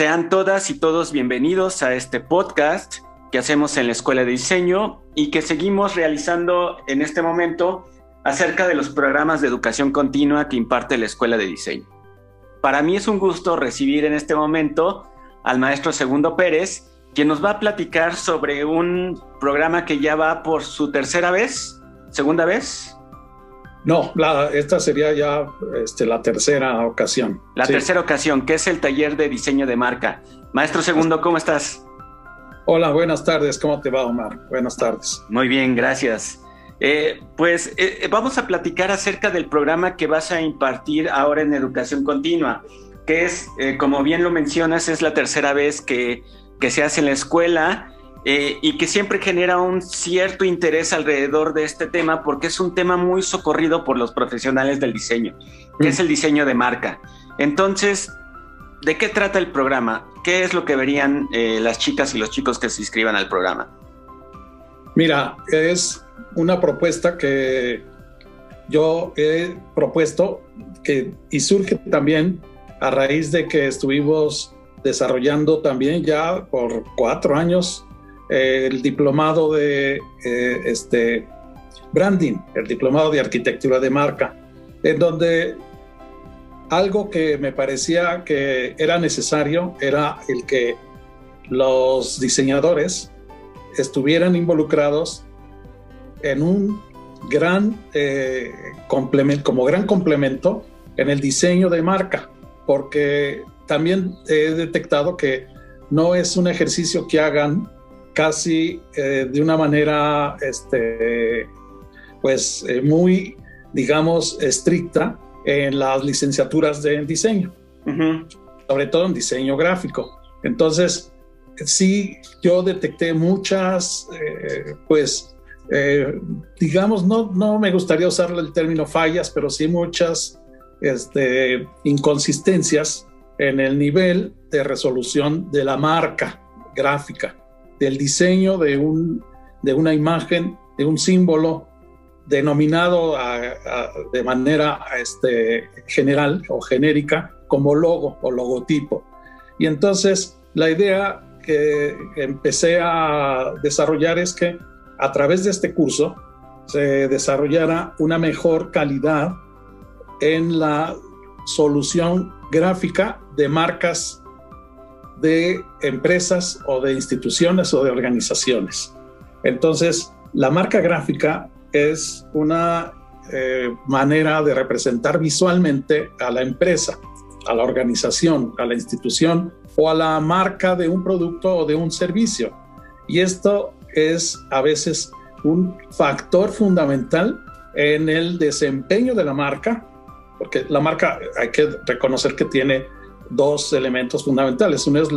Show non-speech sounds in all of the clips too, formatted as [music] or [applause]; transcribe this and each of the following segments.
Sean todas y todos bienvenidos a este podcast que hacemos en la Escuela de Diseño y que seguimos realizando en este momento acerca de los programas de educación continua que imparte la Escuela de Diseño. Para mí es un gusto recibir en este momento al maestro Segundo Pérez, quien nos va a platicar sobre un programa que ya va por su tercera vez, segunda vez. No, esta sería ya este, la tercera ocasión. La tercera ocasión, que es el taller de diseño de marca. Maestro Segundo, ¿cómo estás? Hola, buenas tardes. ¿Cómo te va, Omar? Buenas tardes. Muy bien, gracias. Eh, pues eh, vamos a platicar acerca del programa que vas a impartir ahora en educación continua, que es, eh, como bien lo mencionas, es la tercera vez que, que se hace en la escuela eh, y que siempre genera un cierto interés alrededor de este tema porque es un tema muy socorrido por los profesionales del diseño, que es el diseño de marca. Entonces, ¿de qué trata el programa? ¿Qué es lo que verían eh, las chicas y los chicos que se inscriban al programa? Mira, es una propuesta que yo he propuesto que, y surge también a raíz de que estuvimos desarrollando también ya por cuatro años el diplomado de eh, este, branding, el diplomado de arquitectura de marca, en donde algo que me parecía que era necesario era el que los diseñadores estuvieran involucrados en un gran eh, complemento, como gran complemento en el diseño de marca, porque también he detectado que no es un ejercicio que hagan casi eh, de una manera, este, pues, eh, muy, digamos, estricta en las licenciaturas de diseño, sobre todo en diseño gráfico. Entonces, sí, yo detecté muchas, eh, pues, digamos, no, no me gustaría usar el término fallas, pero sí muchas este, inconsistencias en el nivel de resolución de la marca gráfica del diseño de, un, de una imagen, de un símbolo denominado de manera este, general o genérica como logo o logotipo. Y entonces la idea que empecé a desarrollar es que a través de este curso se desarrollara una mejor calidad en la solución gráfica de marcas de empresas o de instituciones o de organizaciones. Entonces, la marca gráfica es una eh, manera de representar visualmente a la empresa, a la organización, a la institución o a la marca de un producto o de un servicio. Y esto es a veces un factor fundamental en el desempeño de la marca, porque la marca hay que reconocer que tiene dos elementos fundamentales. Uno es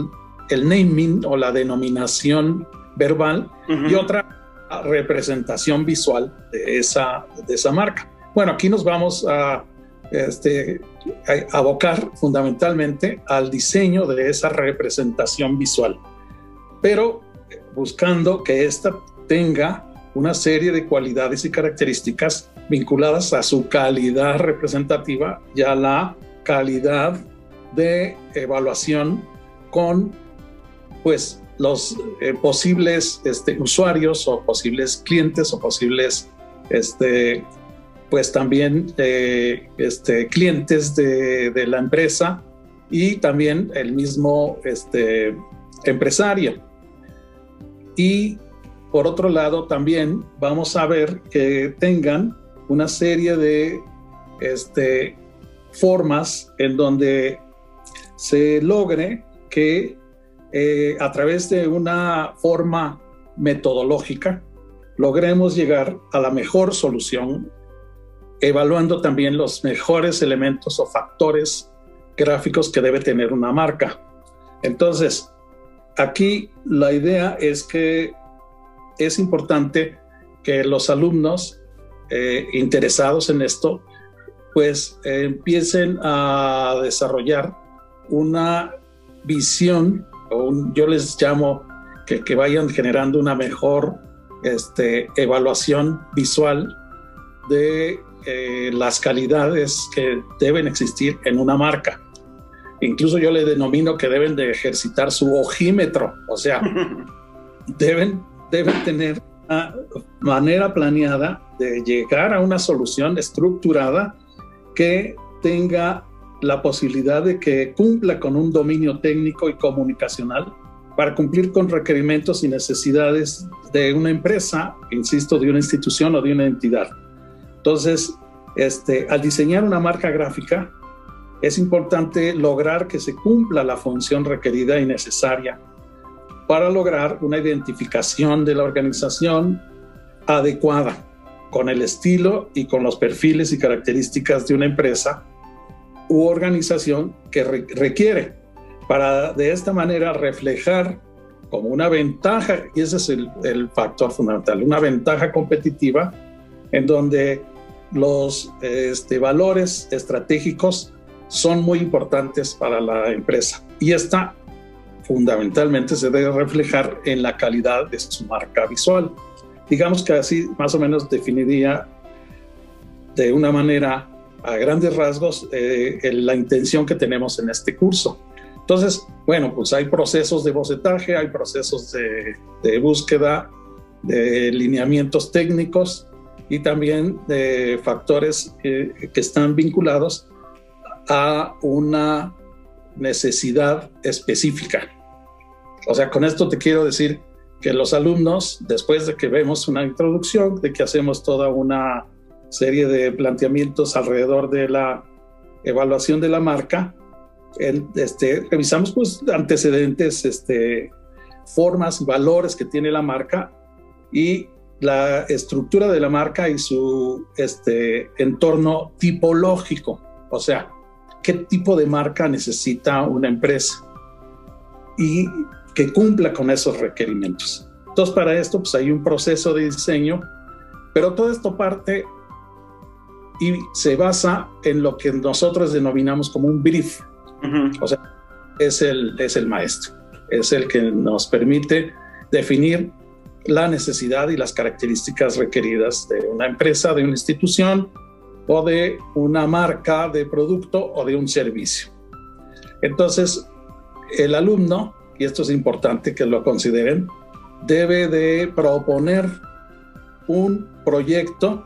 el naming o la denominación verbal y otra representación visual de esa, de esa marca. Bueno, aquí nos vamos a, este, a abocar fundamentalmente al diseño de esa representación visual, pero buscando que ésta tenga una serie de cualidades y características vinculadas a su calidad representativa y a la calidad de evaluación con pues los eh, posibles este, usuarios o posibles clientes o posibles este, pues también eh, este, clientes de, la empresa y también el mismo este, empresario. Y por otro lado también vamos a ver que tengan una serie de este, formas en donde se logre que eh, a través de una forma metodológica logremos llegar a la mejor solución, evaluando también los mejores elementos o factores gráficos que debe tener una marca. Entonces, aquí la idea es que es importante que los alumnos eh, interesados en esto, pues empiecen a desarrollar una visión, o yo les llamo que, vayan generando una mejor este, evaluación visual de eh, las calidades que deben existir en una marca. incluso yo le denomino que deben de ejercitar su ojímetro, o sea, [laughs] deben, deben tener una manera planeada de llegar a una solución estructurada que tenga la posibilidad de que cumpla con un dominio técnico y comunicacional para cumplir con requerimientos y necesidades de una empresa, insisto, de una institución o de una entidad. Entonces, este, al diseñar una marca gráfica, es importante lograr que se cumpla la función requerida y necesaria para lograr una identificación de la organización adecuada con el estilo y con los perfiles y características de una empresa u organización que requiere para de esta manera reflejar como una ventaja, y ese es el, factor fundamental, una ventaja competitiva en donde los este, valores estratégicos son muy importantes para la empresa. Y esta fundamentalmente se debe reflejar en la calidad de su marca visual. Digamos que así más o menos definiría de una manera a grandes rasgos eh, la intención que tenemos en este curso. Entonces, bueno, pues hay procesos de bocetaje, hay procesos de, búsqueda de lineamientos técnicos y también de factores que están vinculados a una necesidad específica. O sea, con esto te quiero decir que los alumnos, después de que vemos una introducción, de que hacemos toda una serie de planteamientos alrededor de la evaluación de la marca, este, revisamos pues antecedentes, este, formas valores que tiene la marca y la estructura de la marca y su este, entorno tipológico, o sea, qué tipo de marca necesita una empresa y que cumpla con esos requerimientos. Entonces, para esto, pues hay un proceso de diseño, pero todo esto parte y se basa en lo que nosotros denominamos como un brief. O sea, es el, es el maestro, es el que nos permite definir la necesidad y las características requeridas de una empresa, de una institución o de una marca de producto o de un servicio. Entonces, el alumno, y esto es importante que lo consideren, debe de proponer un proyecto,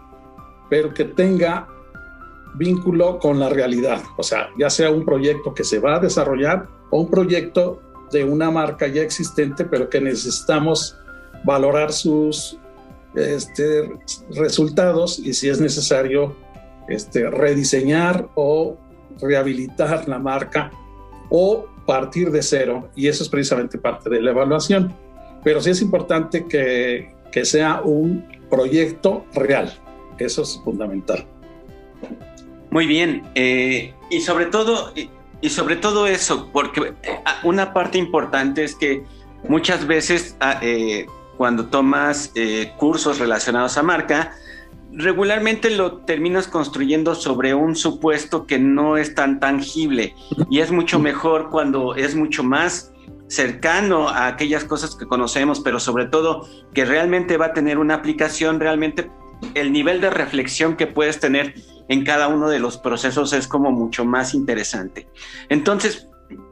pero que tenga vínculo con la realidad, o sea, ya sea un proyecto que se va a desarrollar o un proyecto de una marca ya existente, pero que necesitamos valorar sus este, resultados y si es necesario este, rediseñar o rehabilitar la marca o partir de cero. Y eso es precisamente parte de la evaluación. Pero sí es importante que, que sea un proyecto real. Eso es fundamental. Muy bien, eh, y sobre todo, y, sobre todo eso, porque eh, una parte importante es que muchas veces ah, eh, cuando tomas cursos relacionados a marca, regularmente lo terminas construyendo sobre un supuesto que no es tan tangible y es mucho mejor cuando es mucho más cercano a aquellas cosas que conocemos, pero sobre todo que realmente va a tener una aplicación, realmente el nivel de reflexión que puedes tener en cada uno de los procesos es como mucho más interesante. Entonces,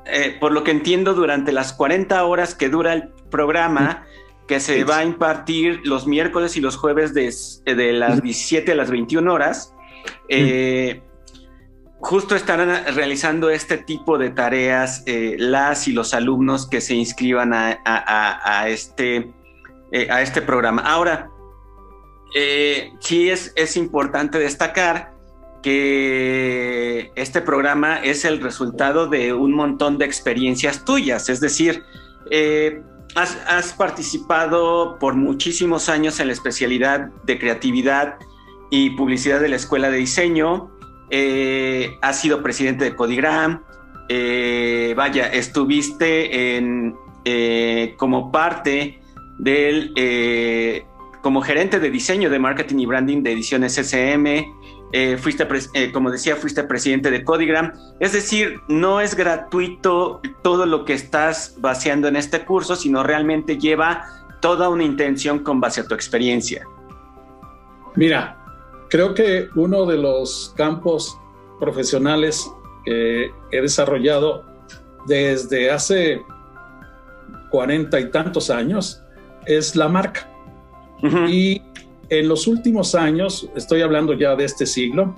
eh, por lo que entiendo, durante las 40 horas que dura el programa, que se va a impartir los miércoles y los jueves de, de las 17 a las 21 horas, eh, justo estarán realizando este tipo de tareas eh, las y los alumnos que se inscriban a, a este, a este programa. Ahora, sí es, es importante destacar que este programa es el resultado de un montón de experiencias tuyas, es decir, eh, has, participado por muchísimos años en la especialidad de creatividad y publicidad de la Escuela de Diseño, eh, has sido presidente de Codigram, eh, vaya, estuviste como parte del, como gerente de diseño de marketing y branding de Ediciones SM, eh, fuiste, eh, como decía, fuiste presidente de Codigram. Es decir, no es gratuito todo lo que estás vaciando en este curso, sino realmente lleva toda una intención con base a tu experiencia. Mira, creo que uno de los campos profesionales que he desarrollado desde hace cuarenta y tantos años es la marca. Y en los últimos años, estoy hablando ya de este siglo,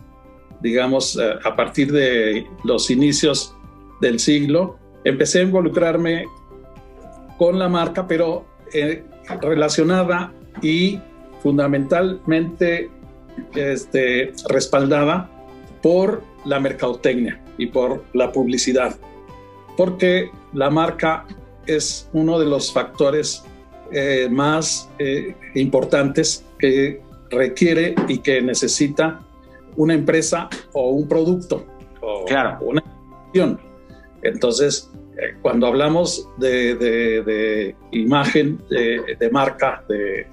digamos, eh, a partir de los inicios del siglo, empecé a involucrarme con la marca, pero eh, relacionada y fundamentalmente este, respaldada por la mercadotecnia y por la publicidad, porque la marca es uno de los factores eh, más eh, importantes que requiere y que necesita una empresa o un producto o claro. una acción. Entonces, eh, cuando hablamos de, imagen, de, marca, de,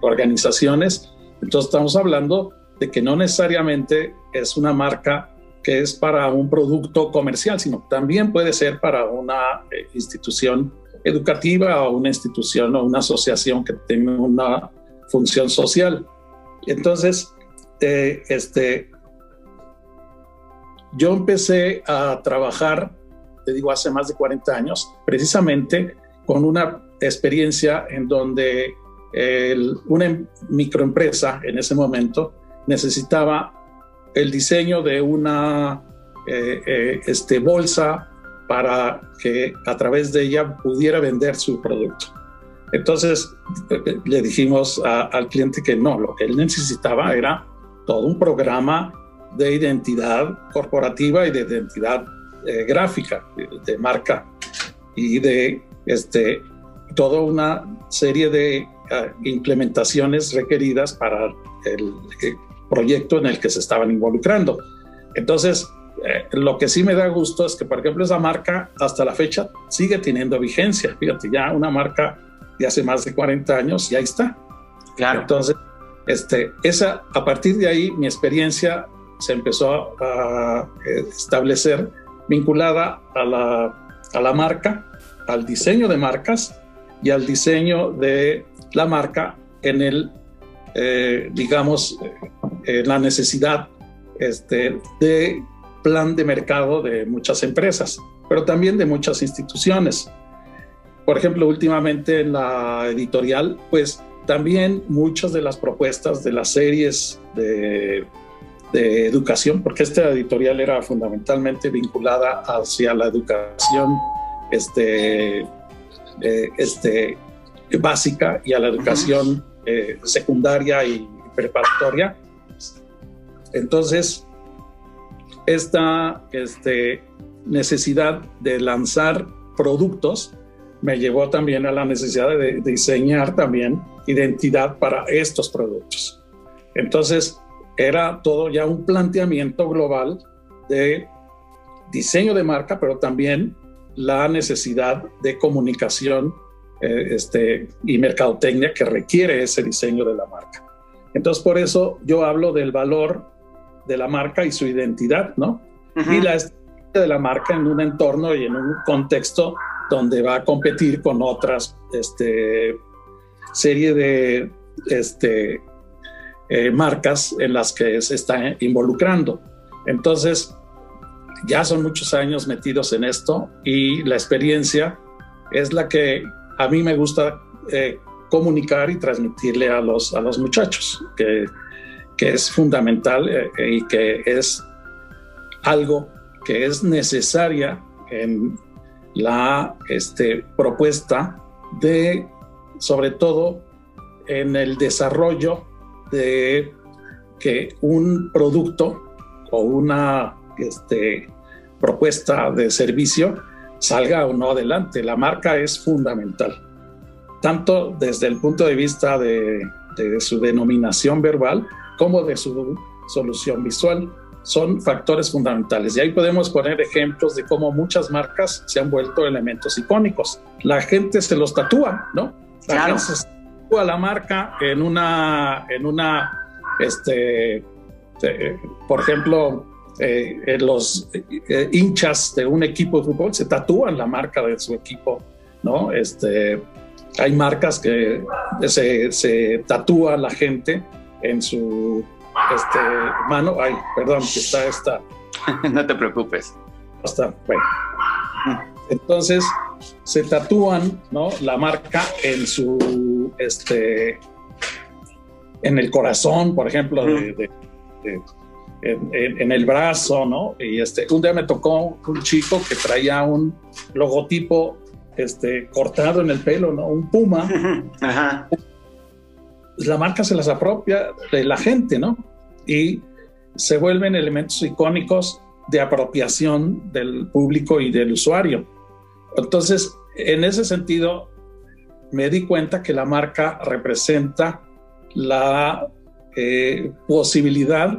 organizaciones, entonces estamos hablando de que no necesariamente es una marca que es para un producto comercial, sino también puede ser para una eh, institución educativa o una institución o una asociación que tenga una función social. Entonces, eh, este, yo empecé a trabajar, te digo, hace más de 40 años, precisamente con una experiencia en donde una microempresa en ese momento necesitaba el diseño de una eh, eh, este, bolsa para que a través de ella pudiera vender su producto. Entonces eh, le dijimos al cliente que no, lo que él necesitaba era todo un programa de identidad corporativa y de identidad gráfica, de, marca y de este, toda una serie de implementaciones requeridas para el, proyecto en el que se estaban involucrando. Entonces, eh, lo que sí me da gusto es que, por ejemplo, esa marca hasta la fecha sigue teniendo vigencia. Fíjate, ya una marca de hace más de 40 años, ya está. Claro. Entonces, este, esa, a partir de ahí, mi experiencia se empezó a, establecer vinculada a la, a la marca, al diseño de marcas y al diseño de la marca en el, eh, digamos, eh, la necesidad este, de plan de mercado de muchas empresas, pero también de muchas instituciones. Por ejemplo, últimamente en la editorial, pues también muchas de las propuestas de las series de, de educación, porque esta editorial era fundamentalmente vinculada hacia la educación este, eh, este, básica y a la educación eh, secundaria y preparatoria, entonces, esta este, necesidad de lanzar productos me llevó también a la necesidad de diseñar también identidad para estos productos. Entonces, era todo ya un planteamiento global de diseño de marca, pero también la necesidad de comunicación eh, este, y mercadotecnia que requiere ese diseño de la marca. Entonces, por eso yo hablo del valor de la marca y su identidad, ¿no? Y la de la marca en un entorno y en un contexto donde va a competir con otras este, serie de este, eh, marcas en las que se está involucrando. Entonces, ya son muchos años metidos en esto y la experiencia es la que a mí me gusta eh, comunicar y transmitirle a los, a los muchachos, que que es fundamental eh, y que es algo que es necesaria en la este, propuesta de, sobre todo, en el desarrollo de que un producto o una este, propuesta de servicio salga o no adelante. La marca es fundamental, tanto desde el punto de vista de su denominación verbal, como de su solución visual. Son factores fundamentales. Y ahí podemos poner ejemplos de cómo muchas marcas se han vuelto elementos icónicos. La gente se los tatúa, ¿no? La gente se tatúa la marca en una, en una, este, eh, por ejemplo, eh, los eh, hinchas de un equipo de fútbol se tatúan la marca de su equipo, ¿no? Este, hay marcas que se, se tatúa la gente en su este, mano. Ay, perdón, que está esta [laughs] no te preocupes. Está, bueno. Entonces, se tatúan ¿no? la marca en su, este, en el corazón, por ejemplo, de, en, el brazo, ¿no? Y este, un día me tocó un chico que traía un logotipo este, cortado en el pelo, ¿no? Un puma. [laughs] Ajá. La marca se las apropia de la gente, ¿no? Y se vuelven elementos icónicos de apropiación del público y del usuario. Entonces, en ese sentido, me di cuenta que la marca representa la eh, posibilidad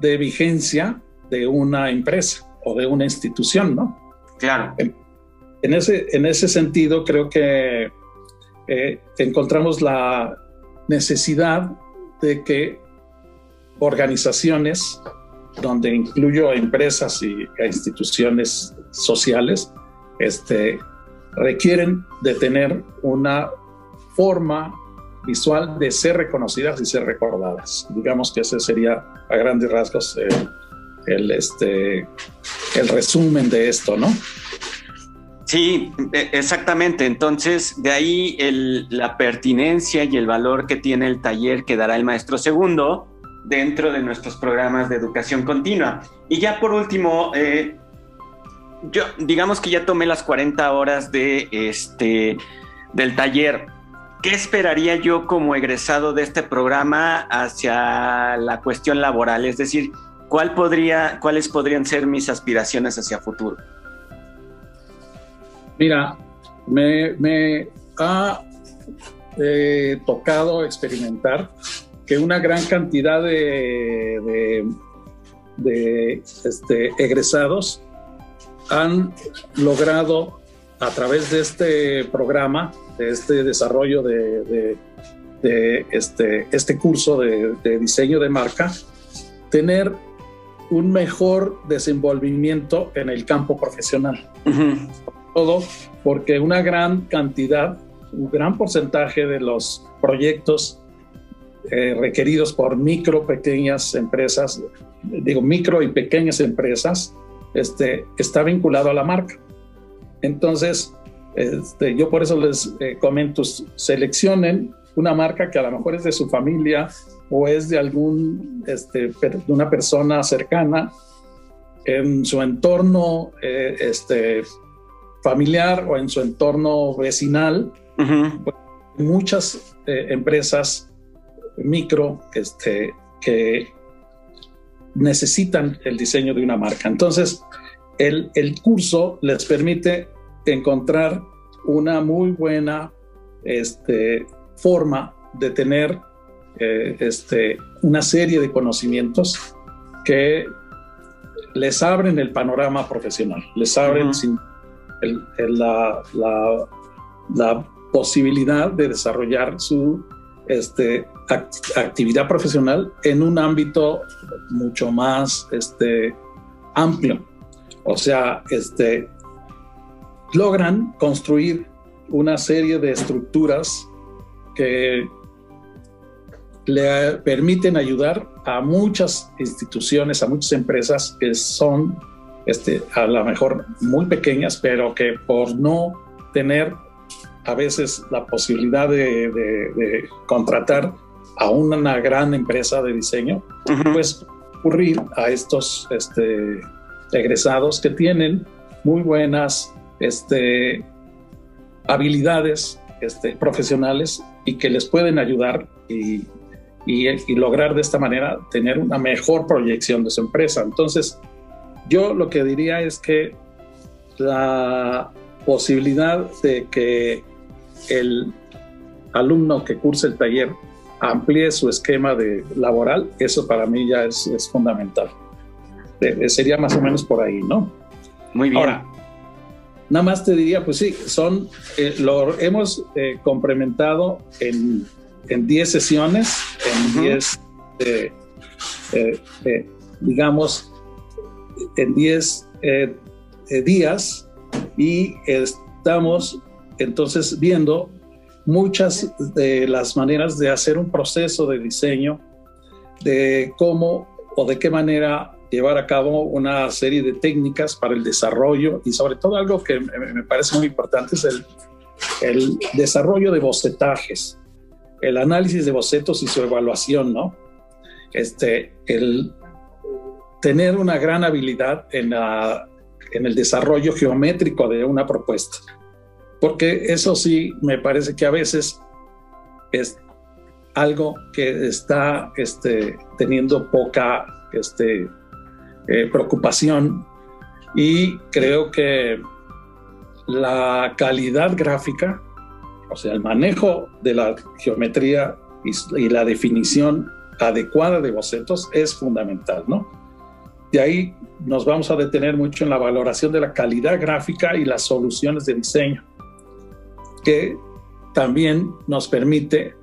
de vigencia de una empresa o de una institución, ¿no? Claro. En, ese, en ese sentido, creo que eh, encontramos la necesidad de que organizaciones, donde incluyo empresas y instituciones sociales, este, requieren de tener una forma visual de ser reconocidas y ser recordadas. Digamos que ese sería a grandes rasgos el, este, el resumen de esto, ¿no? Sí, e, exactamente. Entonces, de ahí la pertinencia y el valor que tiene el taller que dará el maestro segundo dentro de nuestros programas de educación continua. Y ya por último, eh, yo digamos que ya tomé las 40 horas de este del taller. ¿Qué esperaría yo como egresado de este programa hacia la cuestión laboral? Es decir, ¿cuál podría, ¿cuáles podrían ser mis aspiraciones hacia futuro? Mira, me, ha eh, tocado experimentar que una gran cantidad de, este, egresados han logrado a través de este programa, de este desarrollo de, este, este curso de, diseño de marca, tener un mejor desenvolvimiento en el campo profesional. Todo porque una gran cantidad, un gran porcentaje de los proyectos eh, requeridos por micro, pequeñas empresas, digo micro y pequeñas empresas, este, está vinculado a la marca. Entonces, este, yo por eso les eh, comento, seleccionen una marca que a lo mejor es de su familia o es de algún, este, de una persona cercana en su entorno eh, este, familiar o en su entorno vecinal. Pues, muchas eh, empresas micro este, que necesitan el diseño de una marca. Entonces, el, curso les permite encontrar una muy buena este, forma de tener eh, este, una serie de conocimientos que les abren el panorama profesional, les abren la, posibilidad de desarrollar su este, actividad profesional en un ámbito mucho más este, amplio. O sea, este, logran construir una serie de estructuras que le permiten ayudar a muchas instituciones, a muchas empresas que son este, a lo mejor muy pequeñas, pero que por no tener a veces la posibilidad de, contratar a una gran empresa de diseño, pues ocurrir a estos este, egresados que tienen muy buenas este, habilidades este, profesionales y que les pueden ayudar y, y, lograr de esta manera tener una mejor proyección de su empresa. Entonces, yo lo que diría es que la posibilidad de que el alumno que curse el taller amplíe su esquema de laboral, eso para mí ya es, fundamental. Eh, sería más o menos por ahí, ¿no? Muy bien. Ahora, nada más te diría, pues sí, son, eh, lo hemos eh, complementado en 10 sesiones, en 10, digamos, en 10 días y estamos entonces viendo muchas de las maneras de hacer un proceso de diseño, de cómo o de qué manera llevar a cabo una serie de técnicas para el desarrollo y sobre todo algo que me parece muy importante es el, el desarrollo de bocetajes, el análisis de bocetos y su evaluación, ¿no? Este, el tener una gran habilidad en, la, en el desarrollo geométrico de una propuesta. Porque eso sí me parece que a veces es algo que está este, teniendo poca este, eh, preocupación y creo que la calidad gráfica, o sea, el manejo de la geometría y, la definición adecuada de bocetos es fundamental, ¿no? De ahí nos vamos a detener mucho en la valoración de la calidad gráfica y las soluciones de diseño, que también nos permite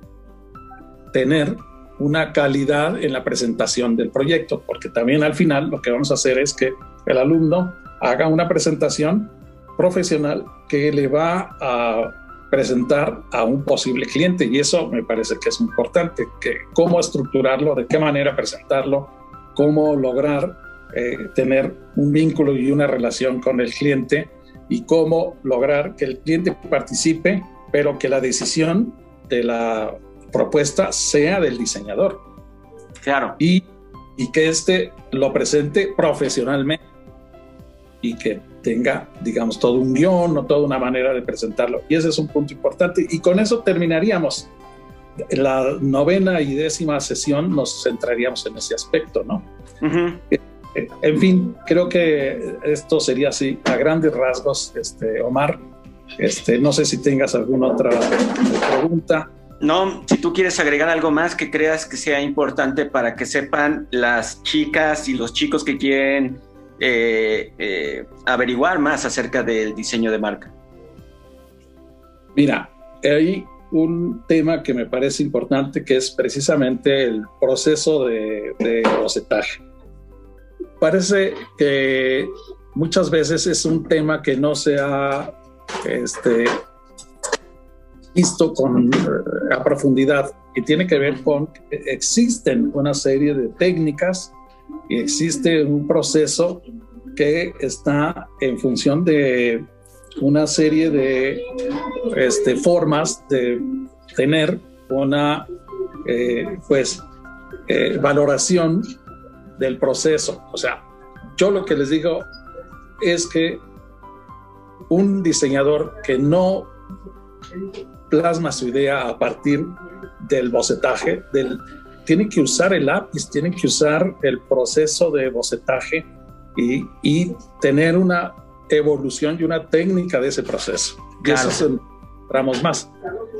tener una calidad en la presentación del proyecto, porque también al final lo que vamos a hacer es que el alumno haga una presentación profesional que le va a presentar a un posible cliente y eso me parece que es importante, que cómo estructurarlo, de qué manera presentarlo, cómo lograr eh, tener un vínculo y una relación con el cliente y cómo lograr que el cliente participe, pero que la decisión de la propuesta sea del diseñador. Claro. Y, y que éste lo presente profesionalmente y que tenga, digamos, todo un guion o toda una manera de presentarlo. Y ese es un punto importante. Y con eso terminaríamos. La novena y décima sesión nos centraríamos en ese aspecto, ¿no? En fin, creo que esto sería así, a grandes rasgos, este, Omar. Este, no sé si tengas alguna otra pregunta. No, si tú quieres agregar algo más que creas que sea importante para que sepan las chicas y los chicos que quieren eh, eh, averiguar más acerca del diseño de marca. Mira, hay un tema que me parece importante que es precisamente el proceso de, de bocetaje. Parece que muchas veces es un tema que no se ha este, visto con, eh, a profundidad y tiene que ver con que existen una serie de técnicas y existe un proceso que está en función de una serie de este, formas de tener una eh, pues eh, valoración del proceso. O sea, yo lo que les digo es que un diseñador que no plasma su idea a partir del bocetaje, del, tiene que usar el lápiz, tiene que usar el proceso de bocetaje y, y tener una evolución y una técnica de ese proceso. Y eso más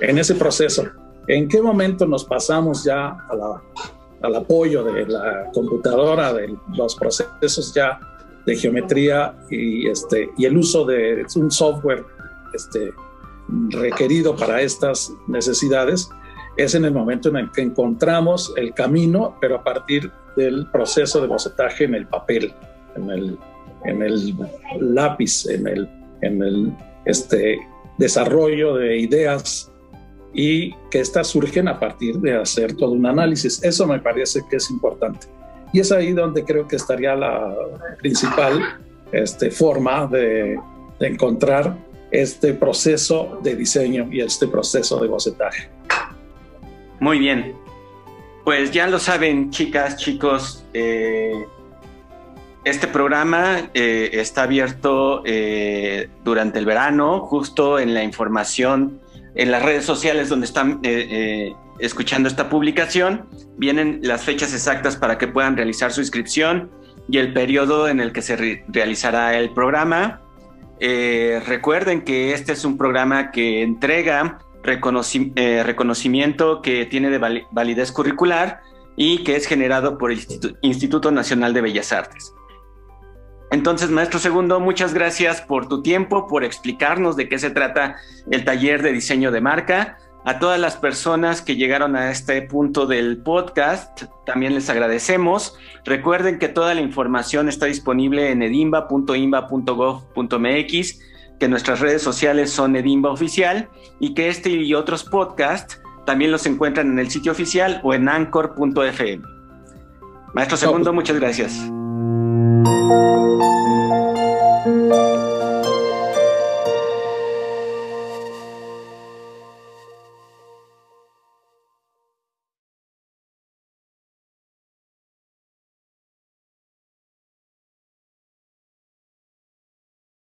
en ese proceso. ¿En qué momento nos pasamos ya a la, al apoyo de la computadora, de los procesos ya de geometría y, este, y el uso de un software este, requerido para estas necesidades? Es en el momento en el que encontramos el camino, pero a partir del proceso de bocetaje en el papel en el, en el lápiz, en el, en el este, desarrollo de ideas y que estas surgen a partir de hacer todo un análisis. Eso me parece que es importante. Y es ahí donde creo que estaría la principal este, forma de, encontrar este proceso de diseño y este proceso de bocetaje. Muy bien. Pues ya lo saben, chicas, chicos, eh, este programa eh, está abierto eh, durante el verano, justo en la información en las redes sociales donde están eh, escuchando esta publicación. Vienen las fechas exactas para que puedan realizar su inscripción y el periodo en el que se realizará el programa. recuerden que este es un programa que entrega reconocimiento que tiene de validez curricular y que es generado por el Instituto Nacional de Bellas Artes. Entonces, maestro segundo, muchas gracias por tu tiempo, por explicarnos de qué se trata el taller de diseño de marca. A todas las personas que llegaron a este punto del podcast, también les agradecemos. Recuerden que toda la información está disponible en edimba.imba.gov.mx, que nuestras redes sociales son Edimba Oficial y que este y otros podcasts también los encuentran en el sitio oficial o en anchor.fm. Maestro segundo, muchas gracias. thank you.